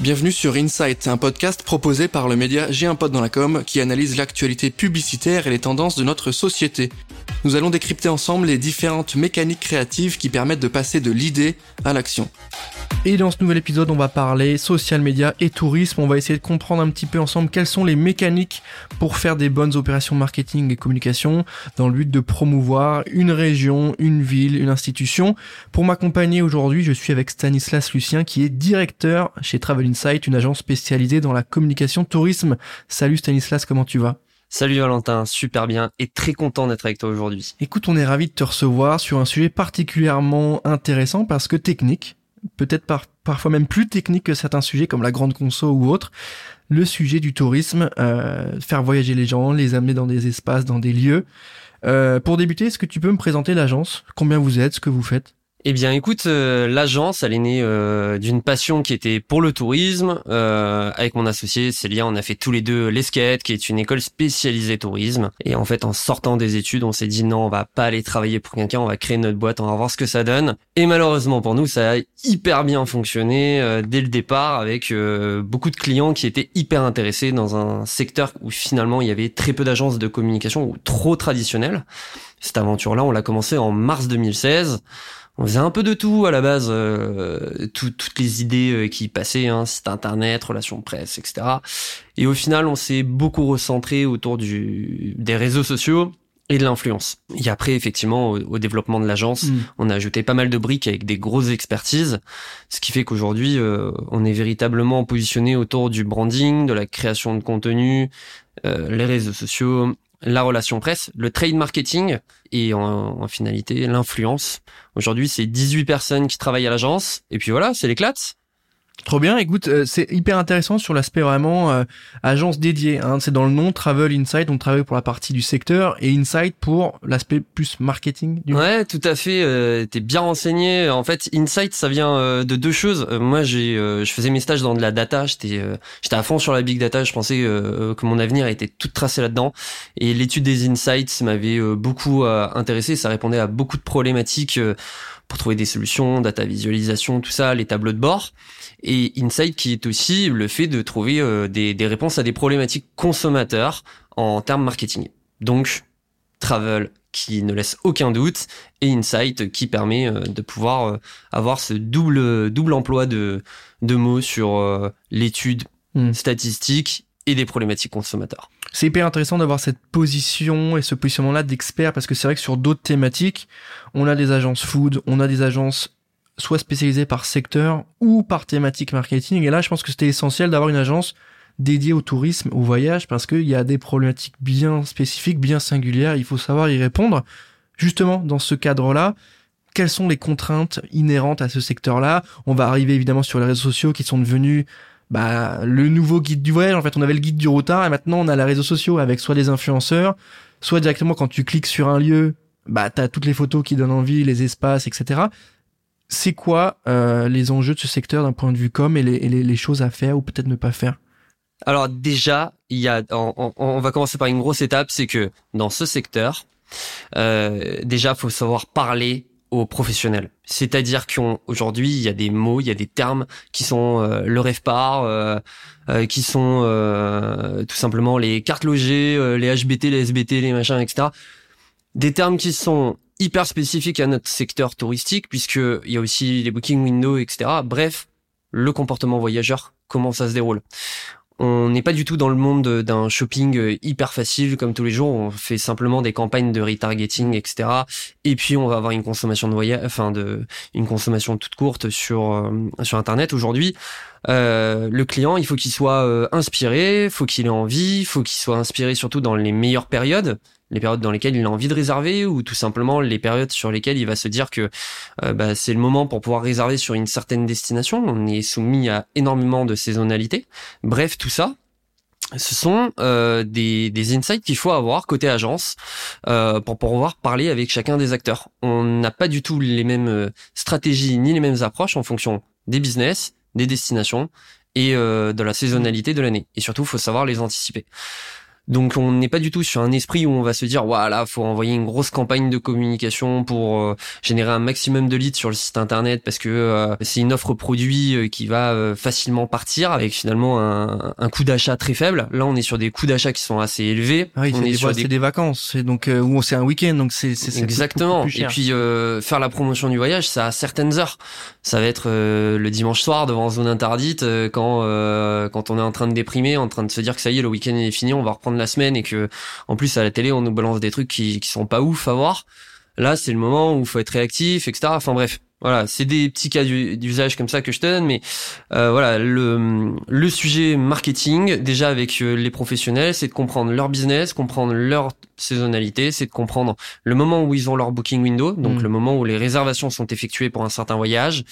Bienvenue sur Insight, un podcast proposé par le média J'ai un pote dans la com qui analyse l'actualité publicitaire et les tendances de notre société. Nous allons décrypter ensemble les différentes mécaniques créatives qui permettent de passer de l'idée à l'action. Et dans ce nouvel épisode, on va parler social media et tourisme. On va essayer de comprendre un petit peu ensemble quelles sont les mécaniques pour faire des bonnes opérations marketing et communication dans le but de promouvoir une région, une ville, une institution. Pour m'accompagner aujourd'hui, je suis avec Stanislas Lucien qui est directeur chez Travel Insight, une agence spécialisée dans la communication tourisme. Salut Stanislas, comment tu vas? Salut Valentin, super bien et très content d'être avec toi aujourd'hui. Écoute, on est ravi de te recevoir sur un sujet particulièrement intéressant parce que technique, peut-être parfois même plus technique que certains sujets comme la grande conso ou autre. Le sujet du tourisme, euh, faire voyager les gens, les amener dans des espaces, dans des lieux. Euh, pour débuter, est-ce que tu peux me présenter l'agence? Combien vous êtes? Ce que vous faites? Eh bien, écoute, euh, l'agence, elle est née euh, d'une passion qui était pour le tourisme. Euh, avec mon associé Célia, on a fait tous les deux l'Esquette, qui est une école spécialisée tourisme. Et en fait, en sortant des études, on s'est dit non, on va pas aller travailler pour quelqu'un, on va créer notre boîte, on va voir ce que ça donne. Et malheureusement pour nous, ça a hyper bien fonctionné dès le départ, avec beaucoup de clients qui étaient hyper intéressés dans un secteur où finalement il y avait très peu d'agences de communication ou trop traditionnelles. Cette aventure-là, on l'a commencé en mars 2016 on faisait un peu de tout à la base, euh, toutes les idées euh, qui passaient, hein, site internet, relations presse, etc. Et au final, on s'est beaucoup recentré autour du, des réseaux sociaux et de l'influence. Et après, effectivement, au, développement de l'agence, mm. on a ajouté pas mal de briques avec des grosses expertises, ce qui fait qu'aujourd'hui, euh, on est véritablement positionné autour du branding, de la création de contenu, les réseaux sociaux, la relation presse, le trade marketing et en, finalité l'influence. Aujourd'hui, c'est 18 personnes qui travaillent à l'agence et puis voilà, c'est l'éclate. Trop bien, écoute, euh, c'est hyper intéressant sur l'aspect vraiment euh, agence dédiée. Hein. C'est dans le nom Travel Insight, on travaille pour la partie du secteur et Insight pour l'aspect plus marketing. Du ouais, tout à fait. Euh, T'es bien renseigné. En fait, Insight, ça vient euh, de deux choses. moi, j'ai, je faisais mes stages dans de la data. J'étais, j'étais à fond sur la big data. Je pensais que mon avenir était tout tracé là-dedans. Et l'étude des Insights m'avait beaucoup intéressé. Ça répondait à beaucoup de problématiques pour trouver des solutions, data visualisation, tout ça, les tableaux de bord. Et Insight qui est aussi le fait de trouver euh, des, des, réponses à des problématiques consommateurs en termes marketing. Donc, Travel qui ne laisse aucun doute et Insight qui permet euh, de pouvoir euh, avoir ce double double emploi de de mots sur l'étude hmm. statistique et des problématiques consommateurs. C'est hyper intéressant d'avoir cette position et ce positionnement-là d'expert parce que c'est vrai que sur d'autres thématiques, on a des agences food, on a des agences soit spécialisées par secteur ou par thématique marketing. Et là, je pense que c'était essentiel d'avoir une agence dédiée au tourisme, au voyage, parce qu'il y a des problématiques bien spécifiques, bien singulières. Il faut savoir y répondre. Justement, dans ce cadre-là, quelles sont les contraintes inhérentes à ce secteur-là? On va arriver évidemment sur les réseaux sociaux qui sont devenus bah, le nouveau guide du voyage. En fait, on avait le guide du routard et maintenant on a les réseaux sociaux avec soit des influenceurs, soit directement quand tu cliques sur un lieu, bah, t'as toutes les photos qui donnent envie, les espaces, etc. C'est quoi euh, les enjeux de ce secteur d'un point de vue com et les, les, choses à faire ou peut-être ne pas faire? Alors déjà, il y a, on, on, va commencer par une grosse étape, c'est que dans ce secteur, euh, déjà, faut savoir parler aux professionnels. C'est-à-dire qu'aujourd'hui, il y a des mots, il y a des termes qui sont euh, le REFPAR, euh, euh, qui sont euh, tout simplement les cartes logées, les HBT, les SBT, les machins, etc. Des termes qui sont hyper spécifiques à notre secteur touristique, puisque il y a aussi les booking windows, etc. Bref, le comportement voyageur, comment ça se déroule on n'est pas du tout dans le monde d'un shopping hyper facile comme tous les jours. On fait simplement des campagnes de retargeting, etc. Et puis on va avoir une consommation de voyage, enfin de une consommation toute courte sur euh, sur Internet. Aujourd'hui, euh, le client, il faut qu'il soit euh, inspiré, faut qu'il ait envie, faut qu'il soit inspiré surtout dans les meilleures périodes les périodes dans lesquelles il a envie de réserver ou tout simplement les périodes sur lesquelles il va se dire que euh, bah, c'est le moment pour pouvoir réserver sur une certaine destination. On est soumis à énormément de saisonnalité. Bref, tout ça, ce sont euh, des, des, insights qu'il faut avoir côté agence euh, pour pouvoir parler avec chacun des acteurs. On n'a pas du tout les mêmes stratégies ni les mêmes approches en fonction des business, des destinations et de la saisonnalité de l'année. Et surtout, il faut savoir les anticiper. Donc on n'est pas du tout sur un esprit où on va se dire voilà faut envoyer une grosse campagne de communication pour euh, générer un maximum de leads sur le site internet parce que euh, c'est une offre produit euh, qui va facilement partir avec finalement un, un coût d'achat très faible. Là on est sur des coûts d'achat qui sont assez élevés. Ah oui, on est, sur des... des... vacances, c'est donc où c'est un week-end donc c'est exactement. Et puis faire la promotion du voyage ça a certaines heures. Ça va être le dimanche soir devant zone interdite quand quand on est en train de déprimer, en train de se dire que ça y est le week-end est fini, on va reprendre la semaine et que en plus à la télé on nous balance des trucs qui, qui sont pas ouf à voir. Là, c'est le moment où il faut être réactif, etc. Enfin bref, voilà, c'est des petits cas d'usage comme ça que je te donne, mais euh, voilà, le, le sujet marketing, déjà avec euh, les professionnels, c'est de comprendre leur business, comprendre leur saisonnalité, c'est de comprendre le moment où ils ont leur booking window, donc mm. le moment où les réservations sont effectuées pour un certain voyage,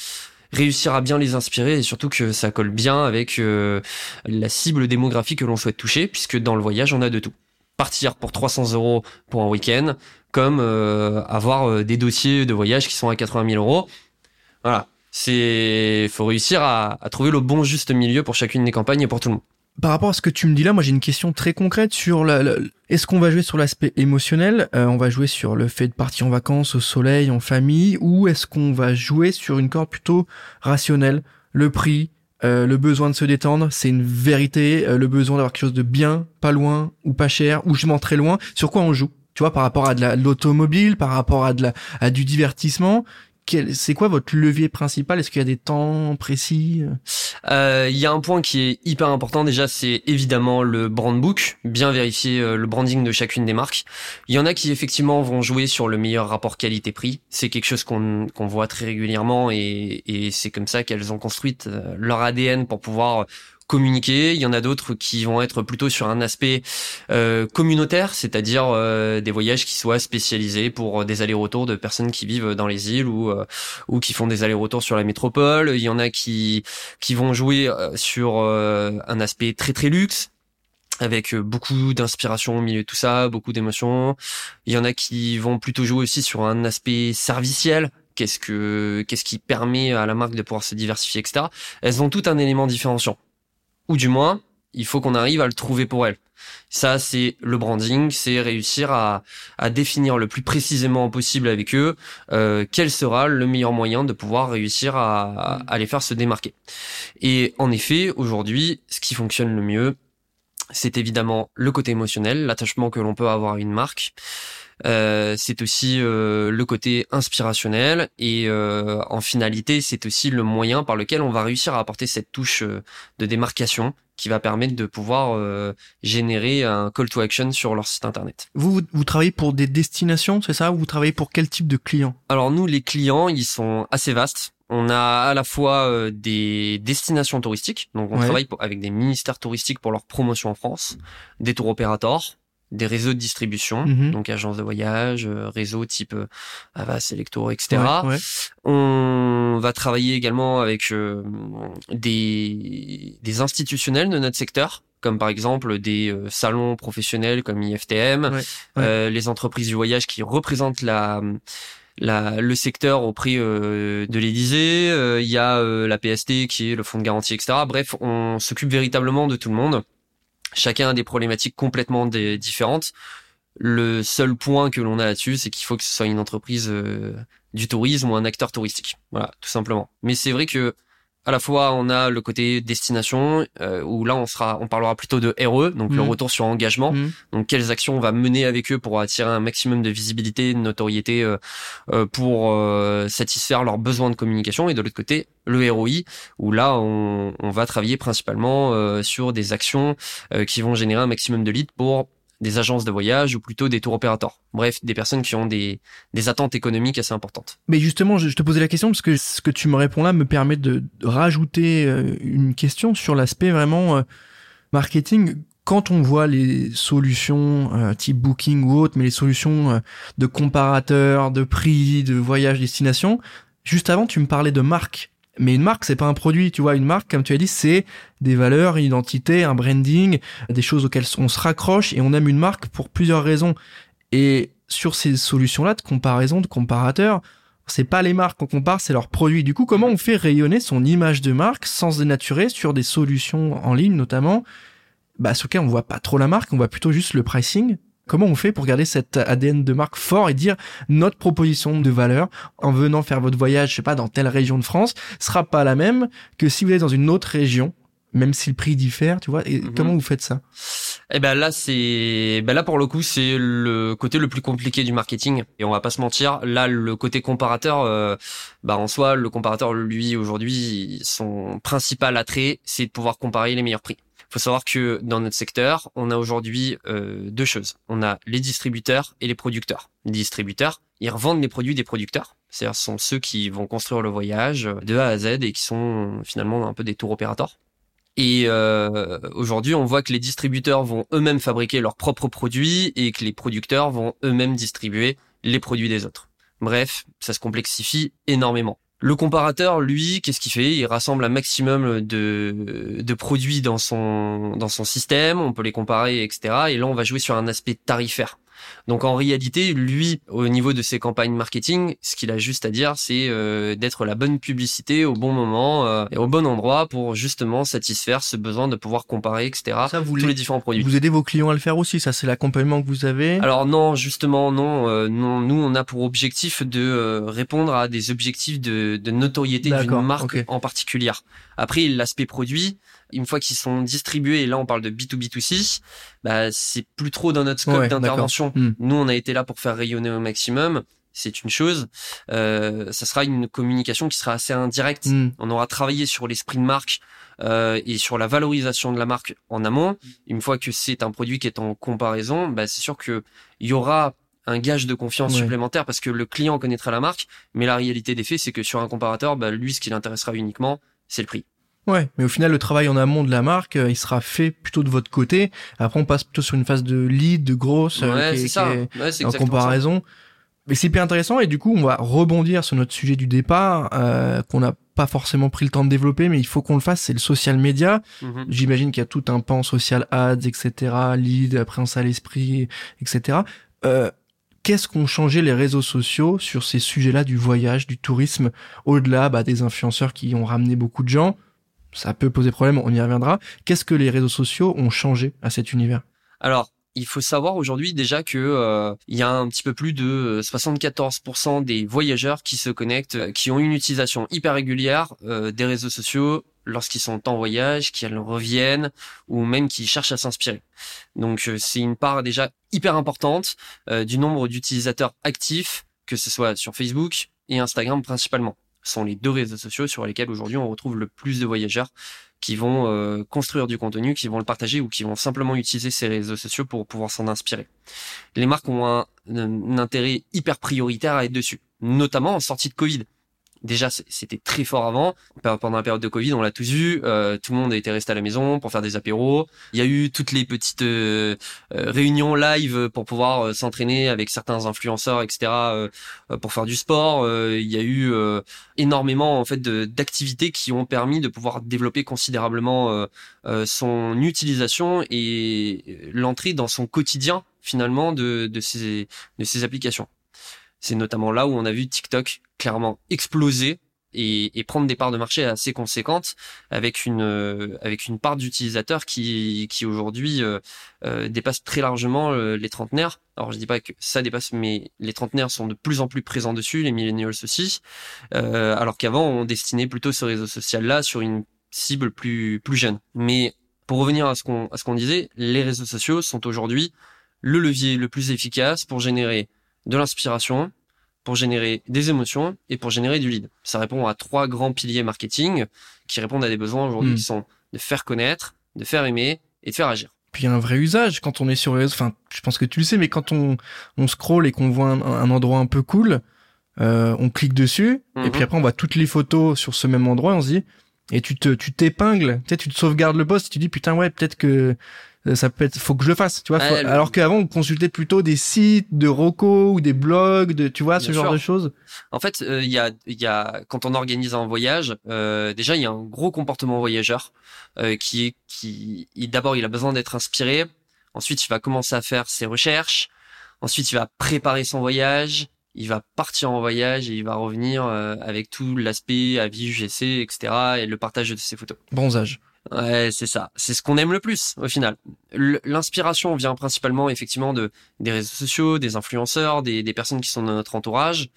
réussir à bien les inspirer et surtout que ça colle bien avec euh, la cible démographique que l'on souhaite toucher, puisque dans le voyage, on a de tout. Partir pour 300 euros pour un week-end, comme euh, avoir euh, des dossiers de voyage qui sont à 80 000 euros. Voilà, c'est faut réussir à, à trouver le bon juste milieu pour chacune des campagnes et pour tout le monde par rapport à ce que tu me dis là, moi j'ai une question très concrète sur la, est-ce qu'on va jouer sur l'aspect émotionnel, euh, on va jouer sur le fait de partir en vacances au soleil, en famille, ou est-ce qu'on va jouer sur une corde plutôt rationnelle, le prix, euh, le besoin de se détendre, c'est une vérité, euh, le besoin d'avoir quelque chose de bien, pas loin ou pas cher, ou justement très loin, sur quoi on joue? Tu vois, par rapport à de l'automobile, par rapport à à du divertissement, c'est quoi votre levier principal? Est-ce qu'il y a des temps précis? Euh, Il y a un point qui est hyper important déjà, c'est évidemment le brand book, bien vérifier euh, le branding de chacune des marques. Il y en a qui effectivement vont jouer sur le meilleur rapport qualité-prix. C'est quelque chose qu'on voit très régulièrement et, et c'est comme ça qu'elles ont construit euh, leur ADN pour pouvoir communiquer. Il y en a d'autres qui vont être plutôt sur un aspect euh, communautaire, c'est-à-dire euh, des voyages qui soient spécialisés pour des allers-retours de personnes qui vivent dans les îles ou euh, ou qui font des allers-retours sur la métropole. Il y en a qui qui vont jouer sur un aspect très très luxe avec beaucoup d'inspiration au milieu de tout ça, beaucoup d'émotions. Il y en a qui vont plutôt jouer aussi sur un aspect serviciel, qu'est-ce que qu'est-ce qui permet à la marque de pouvoir se diversifier, etc. Elles ont tout un élément différenciant ou du moins, il faut qu'on arrive à le trouver pour elle. Ça, c'est le branding, c'est réussir à, définir le plus précisément possible avec eux euh, quel sera le meilleur moyen de pouvoir réussir à, à les faire se démarquer. Et en effet, aujourd'hui, ce qui fonctionne le mieux, c'est évidemment le côté émotionnel, l'attachement que l'on peut avoir à une marque. Euh, c'est aussi euh, le côté inspirationnel et euh, en finalité c'est aussi le moyen par lequel on va réussir à apporter cette touche de démarcation qui va permettre de pouvoir générer un call to action sur leur site internet. Vous, vous travaillez pour des destinations, c'est ça? Ou vous travaillez pour quel type de clients? Alors nous, les clients, ils sont assez vastes. On a à la fois des destinations touristiques, donc on travaille avec des ministères touristiques pour leur promotion en France, des tour opérateurs, des réseaux de distribution, mhm. donc agences de voyage, euh, réseaux type Avas, Electro, etc. On va travailler également avec euh, des, des institutionnels de notre secteur, comme par exemple des euh, salons professionnels comme IFTM, les entreprises du voyage qui représentent la la, le secteur auprès euh, de l'Élysée, il y a la PST qui est le fonds de garantie, etc. Bref, on s'occupe véritablement de tout le monde. Chacun a des problématiques complètement différentes. Le seul point que l'on a là-dessus, c'est qu'il faut que ce soit une entreprise euh, du tourisme ou un acteur touristique. Voilà, tout simplement. Mais c'est vrai que à la fois on a le côté destination euh, où là on sera on parlera plutôt de RE donc le mmh. retour sur engagement mmh. donc quelles actions on va mener avec eux pour attirer un maximum de visibilité de notoriété euh, euh, pour satisfaire leurs besoins de communication? Et de l'autre côté le ROI où là on, on va travailler principalement sur des actions qui vont générer un maximum de leads pour des agences de voyage ou plutôt des tours opérateurs. Bref, des personnes qui ont des, des attentes économiques assez importantes. Mais justement, je, te posais la question parce que ce que tu me réponds là me permet de, rajouter euh, une question sur l'aspect vraiment euh, marketing. Quand on voit les solutions euh, type Booking ou autre, mais les solutions de comparateurs, de prix, de voyage destination, juste avant tu me parlais de marque mais une marque, c'est pas un produit, tu vois. Une marque, comme tu as dit, c'est des valeurs, une identité, un branding, des choses auxquelles on se raccroche et on aime une marque pour plusieurs raisons. Et sur ces solutions-là de comparaison, de comparateur, c'est pas les marques qu'on compare, c'est leurs produits. Du coup, comment on fait rayonner son image de marque sans se dénaturer sur des solutions en ligne, notamment? Bah, sur on voit pas trop la marque, on voit plutôt juste le pricing. Comment on fait pour garder cet ADN de marque fort et dire notre proposition de valeur en venant faire votre voyage, je sais pas, dans telle région de France, sera pas la même que si vous êtes dans une autre région, même si le prix diffère, tu vois. Et Mhm. comment vous faites ça? Eh ben là c'est ben là pour le coup c'est le côté le plus compliqué du marketing et on va pas se mentir là le côté comparateur euh, bah en soi le comparateur lui aujourd'hui son principal attrait c'est de pouvoir comparer les meilleurs prix. Faut savoir que dans notre secteur on a aujourd'hui euh, deux choses on a les distributeurs et les producteurs. Les distributeurs ils revendent les produits des producteurs c'est-à-dire ce sont ceux qui vont construire le voyage de A à Z et qui sont finalement un peu des tour opérateurs. Et euh, aujourd'hui, on voit que les distributeurs vont eux-mêmes fabriquer leurs propres produits et que les producteurs vont eux-mêmes distribuer les produits des autres. Bref, ça se complexifie énormément. Le comparateur, lui, qu'est-ce qu'il fait? Il rassemble un maximum de, produits dans son, dans son système, on peut les comparer, etc. Et là, on va jouer sur un aspect tarifaire. Donc en réalité, lui, au niveau de ses campagnes marketing, ce qu'il a juste à dire, c'est euh, d'être la bonne publicité au bon moment euh, et au bon endroit pour justement satisfaire ce besoin de pouvoir comparer, etc. Ça, vous, tous les- différents produits. vous aidez vos clients à le faire aussi. Ça, c'est l'accompagnement que vous avez. Alors non, justement non, euh, non. Nous, on a pour objectif de euh, répondre à des objectifs de, de notoriété d'une marque en particulier. Après, l'aspect produit, une fois qu'ils sont distribués, et là on parle de B2B2C, bah, c'est plus trop dans notre scope Ouais, d'intervention. Hmm. Nous, on a été là pour faire rayonner au maximum. C'est une chose. Euh, ça sera une communication qui sera assez indirecte. Hmm. On aura travaillé sur l'esprit de marque euh, et sur la valorisation de la marque en amont. Une fois que c'est un produit qui est en comparaison, bah, c'est sûr que il y aura un gage de confiance Ouais. supplémentaire parce que le client connaîtra la marque, mais la réalité des faits, c'est que sur un comparateur, bah, lui, ce qui l'intéressera uniquement, c'est le prix. Ouais, mais au final, le travail en amont de la marque, euh, il sera fait plutôt de votre côté. Après, on passe plutôt sur une phase de lead, de grosse, euh, ouais, qui est- c'est ça. qui est Ouais, c'est en ça. comparaison. Mais c'est hyper intéressant et du coup, on va rebondir sur notre sujet du départ, euh, qu'on n'a pas forcément pris le temps de développer, mais il faut qu'on le fasse, c'est le social media. Mhm. J'imagine qu'il y a tout un pan social ads, etc., lead, présence à l'esprit, etc. Euh, Qu'est-ce qu'ont changé les réseaux sociaux sur ces sujets-là du voyage, du tourisme, au-delà bah, des influenceurs qui ont ramené beaucoup de gens? Ça peut poser problème, on y reviendra. Qu'est-ce que les réseaux sociaux ont changé à cet univers? Alors, il faut savoir aujourd'hui déjà que euh, il y a un petit peu plus de euh, 74% des voyageurs qui se connectent, euh, qui ont une utilisation hyper régulière euh, des réseaux sociaux lorsqu'ils sont en voyage, qu'ils reviennent ou même qui cherchent à s'inspirer. Donc euh, c'est une part déjà hyper importante euh, du nombre d'utilisateurs actifs, que ce soit sur Facebook et Instagram principalement. Sont les deux réseaux sociaux sur lesquels aujourd'hui on retrouve le plus de voyageurs qui vont euh, construire du contenu, qui vont le partager ou qui vont simplement utiliser ces réseaux sociaux pour pouvoir s'en inspirer. Les marques ont un intérêt hyper prioritaire à être dessus, notamment en sortie de Covid. Déjà, c'était très fort avant. Pe- Pendant la période de Covid, on l'a tous vu. euh, tout le monde a été resté à la maison pour faire des apéros. Il y a eu toutes les petites euh, euh, réunions live pour pouvoir euh, s'entraîner avec certains influenceurs, etc. pour faire du sport. Il y a eu énormément en fait d'activités qui ont permis de pouvoir développer considérablement son utilisation et l'entrée dans son quotidien finalement de ces applications. C'est notamment là où on a vu TikTok clairement exploser et, et prendre des parts de marché assez conséquentes avec une euh, avec une part d'utilisateurs qui qui aujourd'hui euh, euh, dépasse très largement euh, les trentenaires. Alors je dis pas que ça dépasse, mais les trentenaires sont de plus en plus présents dessus, les millennials aussi. Euh, alors qu'avant on destinait plutôt ce réseau social là sur une cible plus plus jeune. Mais pour revenir à ce qu'on à ce qu'on disait, les réseaux sociaux sont aujourd'hui le levier le plus efficace pour générer de l'inspiration, pour générer des émotions et pour générer du lead. Ça répond à trois grands piliers marketing qui répondent à des besoins aujourd'hui Hmm. qui sont de faire connaître, de faire aimer et de faire agir. Puis il y a un vrai usage quand on est sur les réseaux. Enfin, je pense que tu le sais, mais quand on, on scrolle et qu'on voit un, un endroit un peu cool, euh, on clique dessus, et Mhm. puis après on voit toutes les photos sur ce même endroit, et on se dit, et tu te, tu t'épingles, tu sais, tu te sauvegardes le post, et tu dis putain ouais, peut-être que ça peut être, faut que je le fasse, tu vois. faut- Ouais, le- Alors qu'avant on consultait plutôt des sites de recos ou des blogs, de, tu vois, ce genre sûr. de choses. En fait, euh, il y a, il y a, quand on organise un voyage, euh, déjà il y a un gros comportement voyageur euh, qui est, qui, d'abord il a besoin d'être inspiré. Ensuite, il va commencer à faire ses recherches. Ensuite, il va préparer son voyage. Il va partir en voyage et il va revenir euh, avec tout l'aspect avis, UGC, etc. et le partage de ses photos. Bronzage. Ouais, c'est ça. C'est ce qu'on aime le plus au final. L'inspiration vient principalement effectivement de des réseaux sociaux, des influenceurs, des, des personnes qui sont dans notre entourage.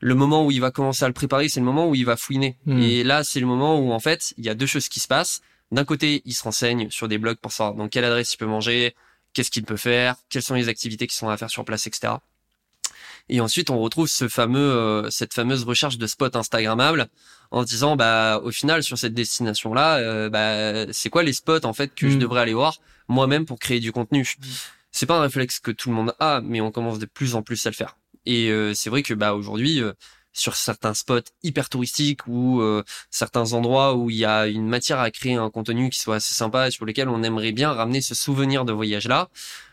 Le moment où il va commencer à le préparer, c'est le moment où il va fouiner. Hmm. Et là, c'est le moment où en fait, il y a deux choses qui se passent. D'un côté, il se renseigne sur des blogs pour savoir dans quelle adresse il peut manger, qu'est-ce qu'il peut faire, quelles sont les activités qui sont à faire sur place, etc. Et ensuite, on retrouve ce fameux, euh, cette fameuse recherche de spots Instagrammables en se disant, bah, au final, sur cette destination-là, euh, bah, c'est quoi les spots en fait que je Mm. devrais aller voir moi-même pour créer du contenu? C'est pas un réflexe que tout le monde a, mais on commence de plus en plus à le faire. Et euh, c'est vrai que bah aujourd'hui, euh, sur certains spots hyper touristiques ou euh, certains endroits où il y a une matière à créer un contenu qui soit assez sympa et sur lequel on aimerait bien ramener ce souvenir de voyage-là,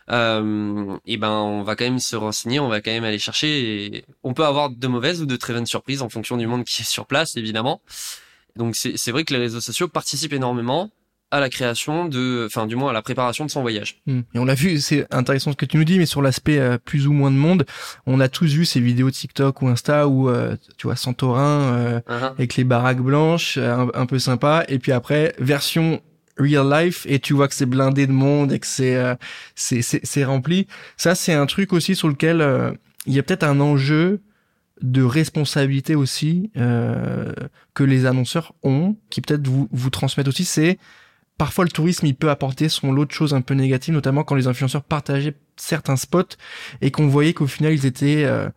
euh, et ben on va quand même se renseigner, on va quand même aller chercher. Et on peut avoir de mauvaises ou de très bonnes surprises en fonction du monde qui est sur place, évidemment. Donc c'est vrai que les réseaux sociaux participent énormément à la création de, enfin du moins à la préparation de son voyage. Hmm. Et on l'a vu, c'est intéressant ce que tu nous dis, mais sur l'aspect euh, plus ou moins de monde, on a tous vu ces vidéos TikTok ou Insta où euh, tu vois Santorin euh, Hein, avec les baraques blanches, euh, un, un peu sympa, et puis après version real life et tu vois que c'est blindé de monde et que c'est euh, c'est c'est c'est rempli. Ça c'est un truc aussi sur lequel euh, il y a peut-être un enjeu de responsabilité aussi euh, que les annonceurs ont, qui peut-être vous vous transmettent aussi, c'est parfois le tourisme il peut apporter son lot de choses un peu négatives, notamment quand les influenceurs partageaient certains spots et qu'on voyait qu'au final ils étaient euh,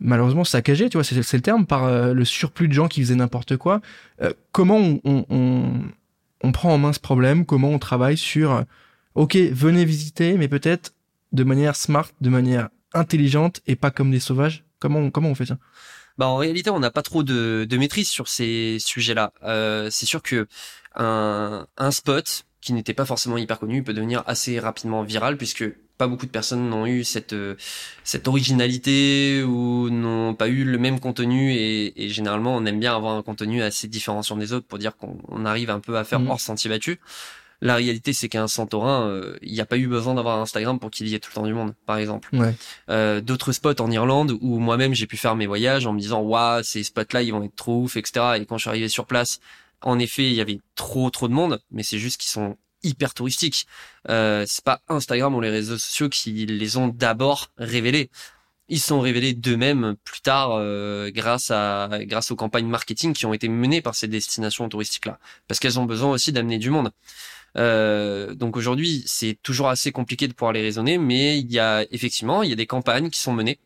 malheureusement saccagés, tu vois, c'est le terme, par euh, le surplus de gens qui faisaient n'importe quoi. Euh, comment on, on, on, prend en main ce problème? Comment on travaille sur, euh, ok, venez visiter, mais peut-être de manière smart, de manière intelligente et pas comme des sauvages? Comment comment on fait ça? Bah en réalité, on n'a pas trop de, de maîtrise sur ces sujets-là. Euh, c'est sûr que un, un spot qui n'était pas forcément hyper connu peut devenir assez rapidement viral puisque pas beaucoup de personnes n'ont eu cette euh, cette originalité ou n'ont pas eu le même contenu et, et généralement on aime bien avoir un contenu assez différenciant des autres pour dire qu'on on arrive un peu à faire Mhm. hors sentier battu. La réalité, c'est qu'un Santorin, euh, il n'y a pas eu besoin d'avoir un Instagram pour qu'il y ait tout le temps du monde, par exemple Ouais. euh, d'autres spots en Irlande où moi-même j'ai pu faire mes voyages en me disant waouh ces spots-là ils vont être trop ouf etc. Et quand je suis arrivé sur place, en effet il y avait trop trop de monde, mais c'est juste qu'ils sont hyper touristiques. Euh, c'est pas Instagram ou les réseaux sociaux qui les ont d'abord révélés. Ils sont révélés d'eux-mêmes plus tard euh, grâce à grâce aux campagnes marketing qui ont été menées par ces destinations touristiques là, parce qu'elles ont besoin aussi d'amener du monde. Euh, donc aujourd'hui, c'est toujours assez compliqué de pouvoir les raisonner, mais il y a effectivement, il y a des campagnes qui sont menées.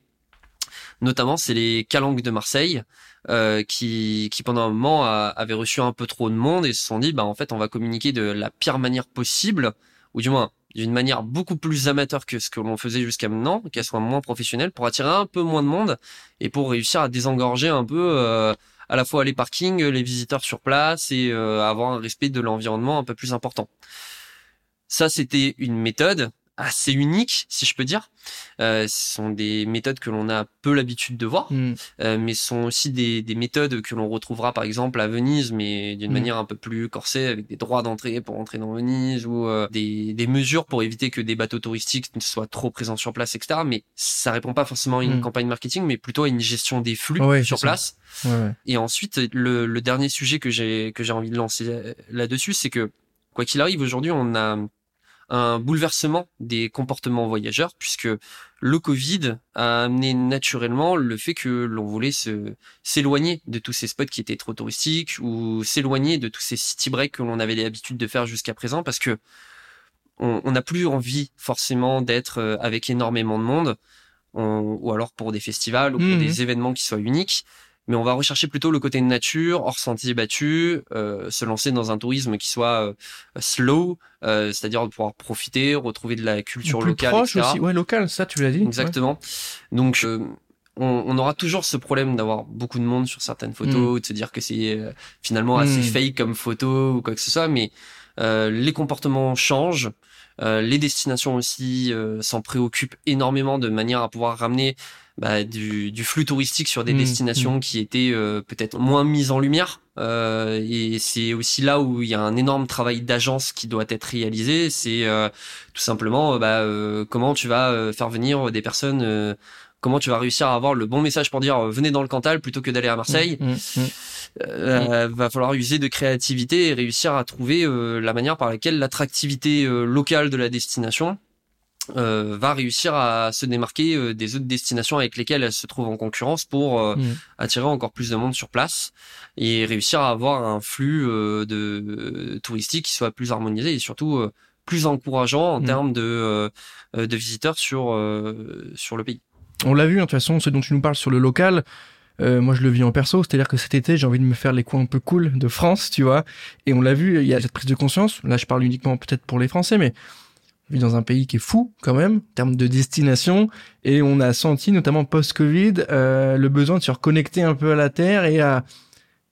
Notamment, c'est les Calanques de Marseille euh, qui, qui pendant un moment a- avaient reçu un peu trop de monde et se sont dit, bah en fait, on va communiquer de la pire manière possible, ou du moins d'une manière beaucoup plus amateur que ce que l'on faisait jusqu'à maintenant, qu'elle soit moins professionnelle, pour attirer un peu moins de monde et pour réussir à désengorger un peu euh, à la fois les parkings, les visiteurs sur place et euh, avoir un respect de l'environnement un peu plus important. Ça, c'était une méthode assez unique, si je peux dire. Euh, ce sont des méthodes que l'on a peu l'habitude de voir, Hmm. euh, mais ce sont aussi des, des méthodes que l'on retrouvera par exemple à Venise, mais d'une Mm. manière un peu plus corsée, avec des droits d'entrée pour entrer dans Venise ou euh, des, des mesures pour éviter que des bateaux touristiques ne soient trop présents sur place, etc. Mais ça répond pas forcément à une Mm. campagne marketing, mais plutôt à une gestion des flux Ouais, sur place. Ouais, ouais. Et ensuite, le, le dernier sujet que j'ai que j'ai envie de lancer euh, là-dessus, c'est que quoi qu'il arrive, aujourd'hui, on a un bouleversement des comportements voyageurs, puisque le Covid a amené naturellement le fait que l'on voulait se s'éloigner de tous ces spots qui étaient trop touristiques ou s'éloigner de tous ces city breaks que l'on avait l'habitude de faire jusqu'à présent, parce que on n'a plus envie forcément d'être euh, avec énormément de monde, on- ou alors pour des festivals ou pour Mhm. des événements qui soient uniques. Mais on va rechercher plutôt le côté nature, hors sentier battu, euh, se lancer dans un tourisme qui soit euh, slow, euh, c'est-à-dire de pouvoir profiter, retrouver de la culture Plus locale, proche etc. aussi, ouais, local, ça tu l'as dit. Exactement. Donc, euh, on, on aura toujours ce problème d'avoir beaucoup de monde sur certaines photos, de se dire que c'est euh, finalement assez Mm. fake comme photo ou quoi que ce soit, mais euh, les comportements changent. Euh, les destinations aussi euh, s'en préoccupent énormément de manière à pouvoir ramener bah, du, du flux touristique sur des Mm, destinations qui étaient euh, peut-être moins mises en lumière. Euh, et c'est aussi là où il y a un énorme travail d'agence qui doit être réalisé. C'est euh, tout simplement euh, bah, euh, comment tu vas euh, faire venir des personnes, euh, comment tu vas réussir à avoir le bon message pour dire venez dans le Cantal plutôt que d'aller à Marseille. Mm, mm, mm. euh, va falloir user de créativité et réussir à trouver euh, la manière par laquelle l'attractivité euh, locale de la destination euh, va réussir à se démarquer des autres destinations avec lesquelles elle se trouve en concurrence pour Mm. attirer encore plus de monde sur place et réussir à avoir un flux de touristique qui soit plus harmonisé et surtout plus encourageant en Mm. termes de de visiteurs sur sur le pays. On l'a vu, hein, de toute façon, ce dont tu nous parles sur le local, euh, moi je le vis en perso, c'est-à-dire que cet été j'ai envie de me faire les coins un peu cool de France, tu vois, et on l'a vu, il y a cette prise de conscience, là je parle uniquement peut-être pour les Français, mais vit dans un pays qui est fou quand même, en termes de destination, et on a senti, notamment post-Covid, euh, le besoin de se reconnecter un peu à la Terre et à...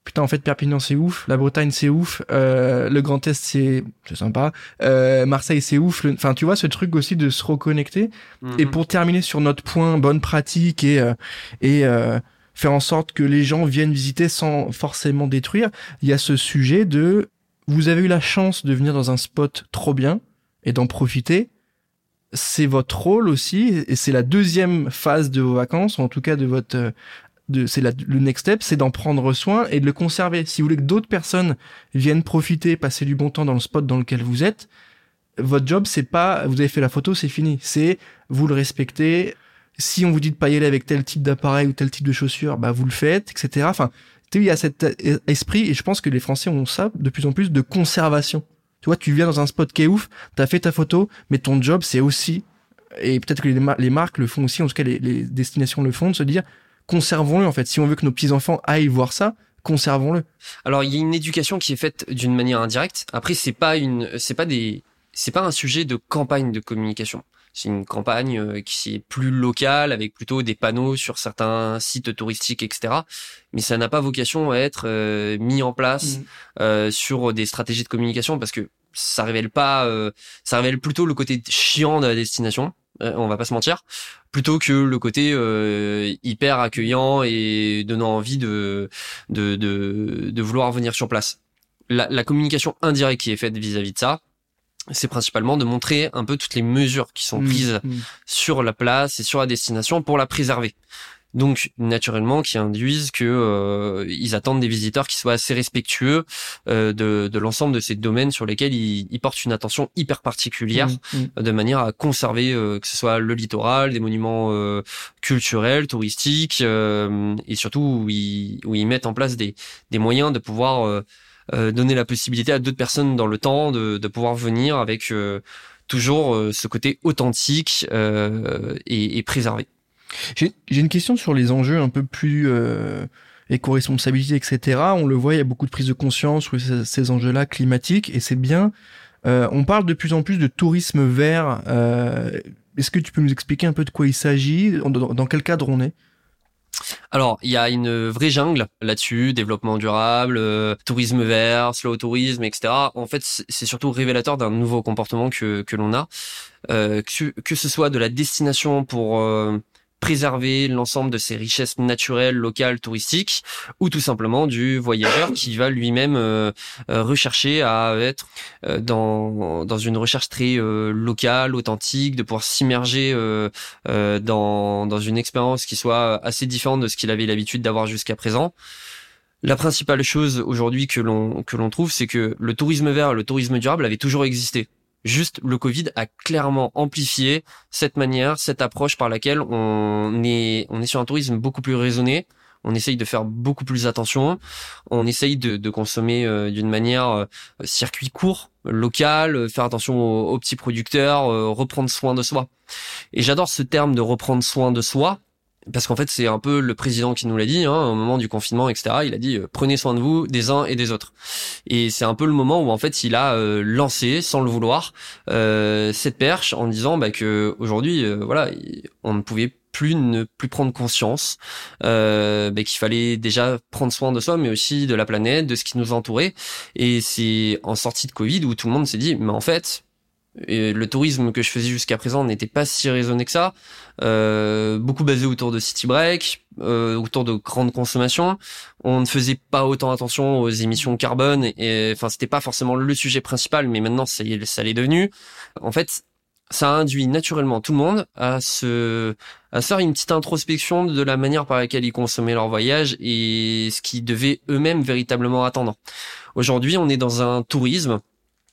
Putain, en fait, Perpignan, c'est ouf. La Bretagne, c'est ouf. Euh, le Grand Est, c'est c'est sympa. Euh, Marseille, c'est ouf. Le- Enfin, tu vois, ce truc aussi de se reconnecter. Et Mhm. pour terminer sur notre point bonne pratique et euh, et euh, faire en sorte que les gens viennent visiter sans forcément détruire, il y a ce sujet de vous avez eu la chance de venir dans un spot trop bien et d'en profiter. C'est votre rôle aussi et c'est la deuxième phase de vos vacances, ou en tout cas de votre euh, de c'est le next step, c'est d'en prendre soin et de le conserver. Si vous voulez que d'autres personnes viennent profiter, passer du bon temps dans le spot dans lequel vous êtes, votre job c'est pas vous avez fait la photo, c'est fini. C'est vous le respectez. Si on vous dit de pas y aller avec tel type d'appareil ou tel type de chaussures, bah vous le faites, etc. Enfin, il y a cet euh, esprit et je pense que les Français ont ça de plus en plus de conservation. Tu vois, tu viens dans un spot qui est ouf, t'as fait ta photo, mais ton job c'est aussi et peut-être que les, mar- les marques le font aussi, en tout cas les, les destinations le font, de se dire conservons-le en fait. Si on veut que nos petits enfants aillent voir ça, conservons-le. Alors il y a une éducation qui est faite d'une manière indirecte. Après c'est pas une c'est pas des c'est pas un sujet de campagne de communication. C'est une campagne euh, qui est plus locale avec plutôt des panneaux sur certains sites touristiques etc. Mais ça n'a pas vocation à être euh, mis en place euh, sur des stratégies de communication parce que ça révèle pas euh, ça révèle plutôt le côté chiant de la destination. Euh, on va pas se mentir plutôt que le côté euh, hyper accueillant et donnant envie de de, de, de vouloir venir sur place. La, la communication indirecte qui est faite vis-à-vis de ça, c'est principalement de montrer un peu toutes les mesures qui sont prises Mm. sur la place et sur la destination pour la préserver. Donc naturellement, qui induisent que euh, ils attendent des visiteurs qui soient assez respectueux euh, de, de l'ensemble de ces domaines sur lesquels ils, ils portent une attention hyper particulière Mm, mm. de manière à conserver euh, que ce soit le littoral, des monuments euh, culturels, touristiques, euh, et surtout où ils, où ils mettent en place des, des moyens de pouvoir euh, euh, donner la possibilité à d'autres personnes dans le temps de, de pouvoir venir avec euh, toujours euh, ce côté authentique euh, et, et préservé. J'ai une question sur les enjeux un peu plus euh, éco-responsabilité, etc. On le voit, il y a beaucoup de prise de conscience sur ces, enjeux-là climatiques, et c'est bien. Euh, on parle de plus en plus de tourisme vert. Euh, Est-ce que tu peux nous expliquer un peu de quoi il s'agit? Dans quel cadre on est? Alors, il y a une vraie jungle là-dessus, développement durable, euh, tourisme vert, slow tourisme, etc. En fait, c'est surtout révélateur d'un nouveau comportement que, que l'on a, euh, que, que ce soit de la destination pour euh, préserver l'ensemble de ses richesses naturelles, locales, touristiques, ou tout simplement du voyageur qui va lui-même euh, euh, rechercher à être euh, dans, dans une recherche très euh, locale, authentique, de pouvoir s'immerger euh, euh, dans, dans une expérience qui soit assez différente de ce qu'il avait l'habitude d'avoir jusqu'à présent. La principale chose aujourd'hui que l'on que l'on trouve, c'est que le tourisme vert, le tourisme durable avait toujours existé. Juste, le Covid a clairement amplifié cette manière, cette approche par laquelle on est on est sur un tourisme beaucoup plus raisonné. On essaye de faire beaucoup plus attention. On essaye de, de consommer euh, d'une manière euh, circuit court, local, euh, faire attention aux, aux petits producteurs, euh, reprendre soin de soi. Et j'adore ce terme de reprendre soin de soi parce qu'en fait c'est un peu le président qui nous l'a dit hein, au moment du confinement etc il a dit euh, prenez soin de vous des uns et des autres. Et c'est un peu le moment où en fait il a euh, lancé sans le vouloir euh, cette perche en disant bah, que aujourd'hui voilà il- on ne pouvait plus ne plus prendre conscience bah, qu'il fallait déjà prendre soin de soi mais aussi de la planète de ce qui nous entourait. Et c'est en sortie de Covid où tout le monde s'est dit mais en fait et le tourisme que je faisais jusqu'à présent n'était pas si raisonné que ça, euh, beaucoup basé autour de city break, euh, autour de grandes consommations. On ne faisait pas autant attention aux émissions carbone et enfin c'était pas forcément le sujet principal, mais maintenant ça, y ça l'est devenu. En fait, ça induit naturellement tout le monde à se à faire une petite introspection de la manière par laquelle ils consommaient leur voyage et ce qu'ils devaient eux-mêmes véritablement attendre. Aujourd'hui, on est dans un tourisme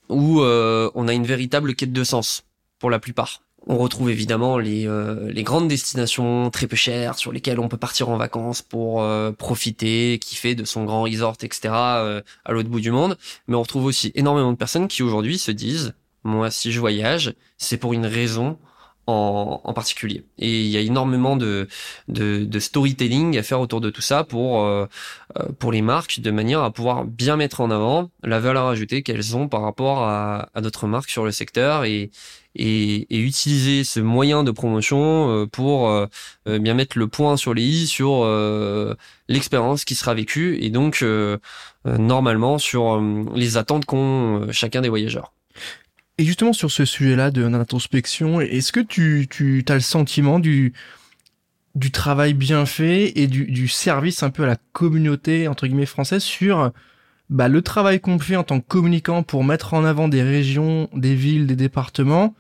où euh, on a une véritable quête de sens pour la plupart. On retrouve évidemment les, euh, les grandes destinations très peu chères sur lesquelles on peut partir en vacances pour euh, profiter, kiffer de son grand resort, etc. à l'autre bout du monde. Mais on retrouve aussi énormément de personnes qui aujourd'hui se disent moi, si je voyage, c'est pour une raison en, en, particulier. Et il y a énormément de, de, de, storytelling à faire autour de tout ça pour, euh, euh, pour les marques, de manière à pouvoir bien mettre en avant la valeur ajoutée qu'elles ont par rapport à, à notre marque sur le secteur et, et, et utiliser ce moyen de promotion euh, pour bien mettre le point sur les i sur l'expérience qui sera vécue et donc normalement sur les attentes qu'ont chacun des voyageurs. Et justement sur ce sujet-là de l'introspection, est-ce que tu, tu as le sentiment du, du travail bien fait et du, du service un peu à la communauté entre guillemets française sur bah, le travail qu'on fait en tant que communicant pour mettre en avant des régions, des villes, des départements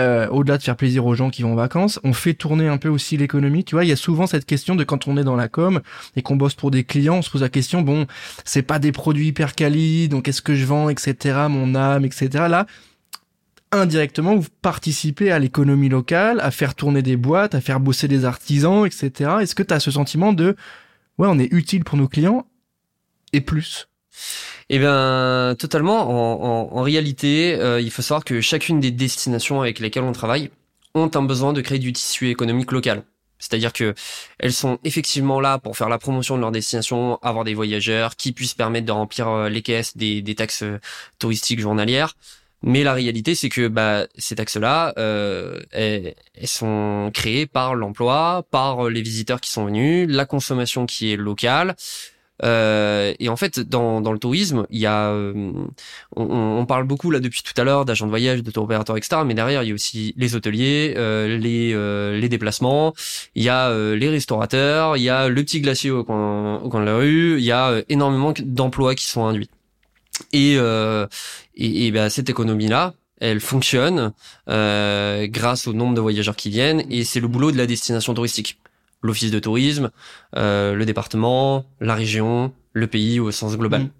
euh, au-delà de faire plaisir aux gens qui vont en vacances, on fait tourner un peu aussi l'économie. Tu vois, il y a souvent cette question de quand on est dans la com et qu'on bosse pour des clients, on se pose la question, bon, c'est pas des produits hyper quali, donc est-ce que je vends, etc., mon âme, etc. Là, indirectement, vous participez à l'économie locale, à faire tourner des boîtes, à faire bosser des artisans, etc. Est-ce que tu as ce sentiment de, ouais, on est utile pour nos clients et plus? Eh bien, totalement. En, en, réalité, euh, il faut savoir que chacune des destinations avec lesquelles on travaille ont un besoin de créer du tissu économique local. C'est-à-dire que elles sont effectivement là pour faire la promotion de leur destination, avoir des voyageurs qui puissent permettre de remplir euh, les caisses des, des taxes euh, touristiques journalières. Mais la réalité, c'est que bah, ces taxes-là, euh, elles, elles, sont créées par l'emploi, par les visiteurs qui sont venus, la consommation qui est locale, euh, et en fait, dans, dans le tourisme, il y a, euh, on, on, parle beaucoup là depuis tout à l'heure d'agents de voyage, de tour opérateurs, etc. Mais derrière, il y a aussi les hôteliers, euh, les, euh, les déplacements, il y a euh, les restaurateurs, il y a le petit glacier au coin, au coin de la rue, il y a énormément d'emplois qui sont induits. Et, et, et ben, cette économie-là, elle fonctionne grâce au nombre de voyageurs qui viennent, et c'est le boulot de la destination touristique l'office de tourisme, euh, le département, la région, le pays au sens global. Mm.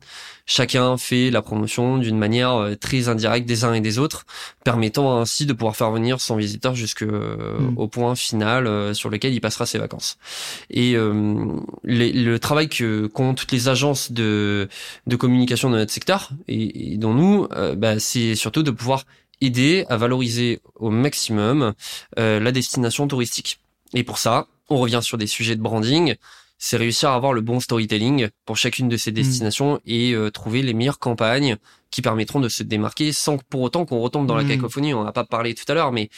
Chacun fait la promotion d'une manière euh, très indirecte des uns et des autres, permettant ainsi de pouvoir faire venir son visiteur jusqu'au mm. point final sur lequel il passera ses vacances. Et le travail que qu'ont toutes les agences de, de communication de notre secteur et, dont nous, bah, c'est surtout de pouvoir aider à valoriser au maximum la destination touristique. Et pour ça, on revient sur des sujets de branding, c'est réussir à avoir le bon storytelling pour chacune de ces mm. destinations et euh, trouver les meilleures campagnes qui permettront de se démarquer sans pour autant qu'on retombe dans la mm. cacophonie. On n'a pas parlé tout à l'heure, mais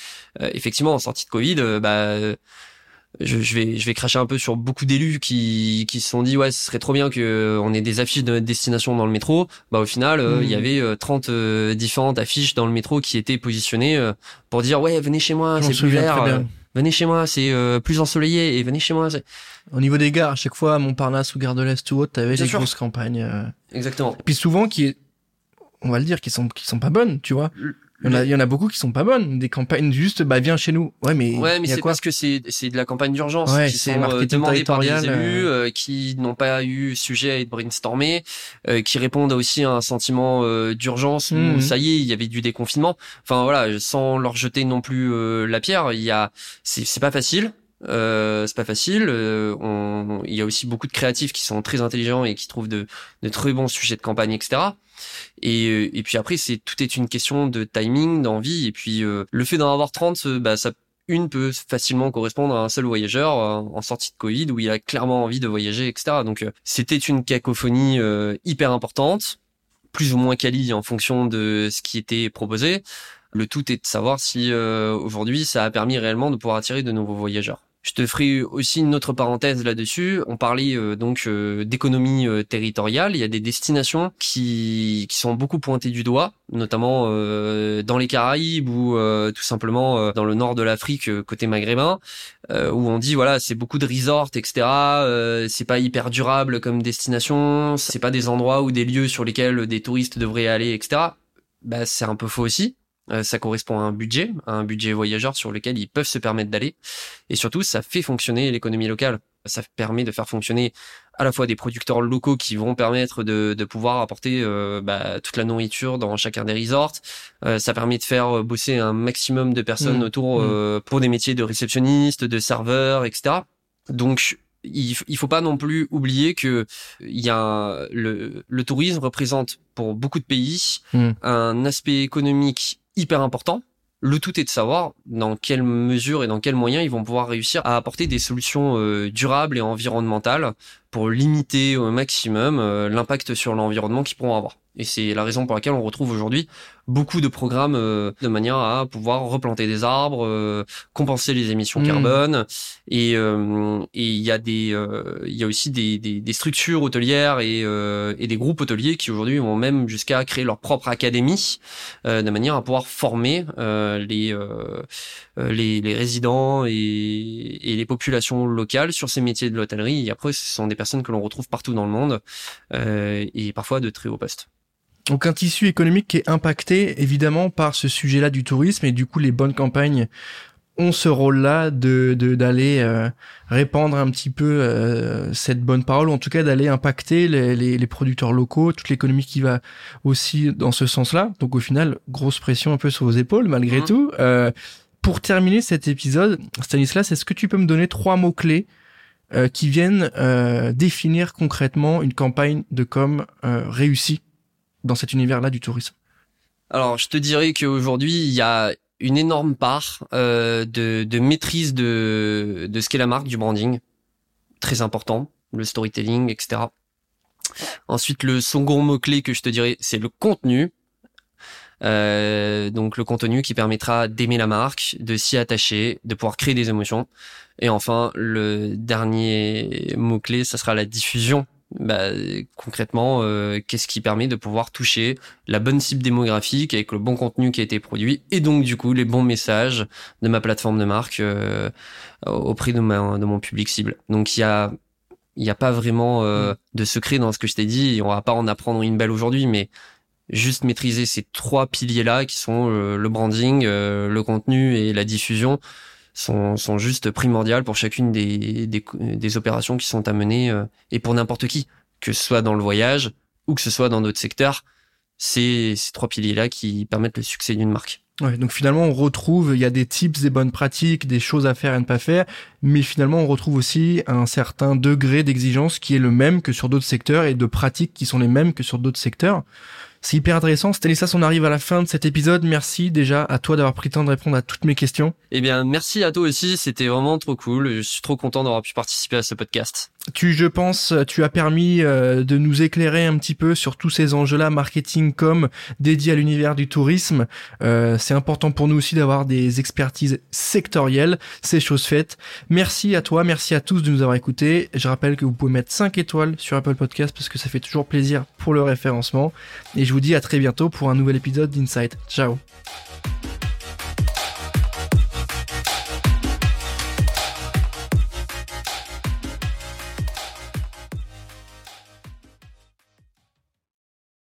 euh, effectivement, en sortie de Covid, euh, bah, je, vais je vais cracher un peu sur beaucoup d'élus qui qui se sont dit ouais ce serait trop bien que on ait des affiches de notre destination dans le métro bah au final il y mm. avait 30 différentes affiches dans le métro qui étaient positionnées pour dire ouais venez chez moi c'est plus vert venez chez moi, c'est euh, plus ensoleillé et venez chez moi. Au niveau des gares, à chaque fois, à Montparnasse ou Gare de l'Est ou autre, t'avais des grosses campagnes. Euh. Exactement. Et puis souvent, qui est, on va le dire, qui sont qui sont pas bonnes, tu vois. Il y, en a, il y en a beaucoup qui sont pas bonnes, des campagnes juste bah viens chez nous. Ouais mais ouais mais c'est parce que c'est c'est de la campagne d'urgence ouais, qui sont euh, demandées par des élus euh, qui n'ont pas eu sujet à être brainstormés, euh, qui répondent aussi à un sentiment euh, d'urgence où mmh. ça y est il y avait du déconfinement. Enfin voilà sans leur jeter non plus la pierre, il y a c'est c'est pas facile. Euh, c'est pas facile. on, il y a aussi beaucoup de créatifs qui sont très intelligents et qui trouvent de, de très bons sujets de campagne, etc. Et, euh, et puis après, c'est tout est une question de timing, d'envie. Et puis euh, le fait d'en avoir 30, euh, bah, ça une peut facilement correspondre à un seul voyageur en sortie de Covid où il a clairement envie de voyager, etc. Donc c'était une cacophonie hyper importante, plus ou moins quali en fonction de ce qui était proposé. Le tout est de savoir si aujourd'hui ça a permis réellement de pouvoir attirer de nouveaux voyageurs. Je te ferai aussi une autre parenthèse là-dessus. On parlait euh, donc euh, d'économie euh, territoriale. Il y a des destinations qui, qui sont beaucoup pointées du doigt, notamment dans les Caraïbes ou tout simplement dans le nord de l'Afrique côté maghrébin, où on dit voilà c'est beaucoup de resorts, etc. c'est pas hyper durable comme destination. C'est pas des endroits ou des lieux sur lesquels des touristes devraient aller, etc. Bah c'est un peu faux aussi Euh, ça correspond à un budget, à un budget voyageur sur lequel ils peuvent se permettre d'aller. Et surtout, ça fait fonctionner l'économie locale. Ça permet de faire fonctionner à la fois des producteurs locaux qui vont permettre de, de pouvoir apporter euh, bah, toute la nourriture dans chacun des resorts. Euh, ça permet de faire bosser un maximum de personnes Mmh. autour Mmh. euh, pour des métiers de réceptionniste, de serveur, etc. Donc il, il faut pas non plus oublier que il y a un- le, le tourisme représente pour beaucoup de pays Mmh. un aspect économique hyper important. Le tout est de savoir dans quelle mesure et dans quels moyens ils vont pouvoir réussir à apporter des solutions euh, durables et environnementales pour limiter au maximum euh, l'impact sur l'environnement qu'ils pourront avoir. Et c'est la raison pour laquelle on retrouve aujourd'hui beaucoup de programmes euh, de manière à pouvoir replanter des arbres, euh, compenser les émissions Mmh. carbone. Et et il y a des il y a aussi des, des, des structures hôtelières et, et des groupes hôteliers qui aujourd'hui vont même jusqu'à créer leur propre académie de manière à pouvoir former les, les les résidents et, et les populations locales sur ces métiers de l'hôtellerie. Et après, ce sont des personnes que l'on retrouve partout dans le monde euh, et parfois de très hauts postes. Donc un tissu économique qui est impacté évidemment par ce sujet-là du tourisme et du coup les bonnes campagnes ont ce rôle-là de de- d'aller euh, répandre un petit peu euh, cette bonne parole ou en tout cas d'aller impacter les, les, les producteurs locaux, toute l'économie qui va aussi dans ce sens-là. Donc au final grosse pression un peu sur vos épaules malgré Mhm. tout. Euh, pour terminer cet épisode, Stanislas, est-ce que tu peux me donner trois mots clés euh, qui viennent euh, définir concrètement une campagne de com euh, réussie dans cet univers-là du tourisme. Alors, je te dirais qu'aujourd'hui, il y a une énorme part de, de maîtrise de, de ce qu'est la marque, du branding, très important, le storytelling, etc. Ensuite, le second mot-clé que je te dirais, c'est le contenu. Euh, donc le contenu qui permettra d'aimer la marque, de s'y attacher, de pouvoir créer des émotions. Et enfin, le dernier mot-clé, ça sera la diffusion. Bah, concrètement, euh, qu'est-ce qui permet de pouvoir toucher la bonne cible démographique avec le bon contenu qui a été produit et donc du coup les bons messages de ma plateforme de marque euh, auprès de, ma, de mon public cible. Donc il y a il n'y a pas vraiment euh, de secret dans ce que je t'ai dit on va pas en apprendre une belle aujourd'hui mais juste maîtriser ces trois piliers là qui sont euh, le branding, euh, le contenu et la diffusion sont, sont juste primordiales pour chacune des, des, des opérations qui sont à mener euh, et pour n'importe qui, que ce soit dans le voyage ou que ce soit dans d'autres secteurs. C'est ces trois piliers-là qui permettent le succès d'une marque. Ouais, donc finalement, on retrouve, il y a des tips, des bonnes pratiques, des choses à faire et ne pas faire, mais finalement, on retrouve aussi un certain degré d'exigence qui est le même que sur d'autres secteurs et de pratiques qui sont les mêmes que sur d'autres secteurs. C'est hyper intéressant. Stanislas, on arrive à la fin de cet épisode. Merci déjà à toi d'avoir pris le temps de répondre à toutes mes questions. Eh bien, merci à toi aussi. C'était vraiment trop cool. Je suis trop content d'avoir pu participer à ce podcast. Tu, je pense, tu as permis euh, de nous éclairer un petit peu sur tous ces enjeux-là, marketing comme dédiés à l'univers du tourisme. Euh, c'est important pour nous aussi d'avoir des expertises sectorielles. C'est chose faite. Merci à toi, merci à tous de nous avoir écoutés. Je rappelle que vous pouvez mettre 5 étoiles sur Apple Podcast parce que ça fait toujours plaisir pour le référencement. Et je vous dis à très bientôt pour un nouvel épisode d'Insight. Ciao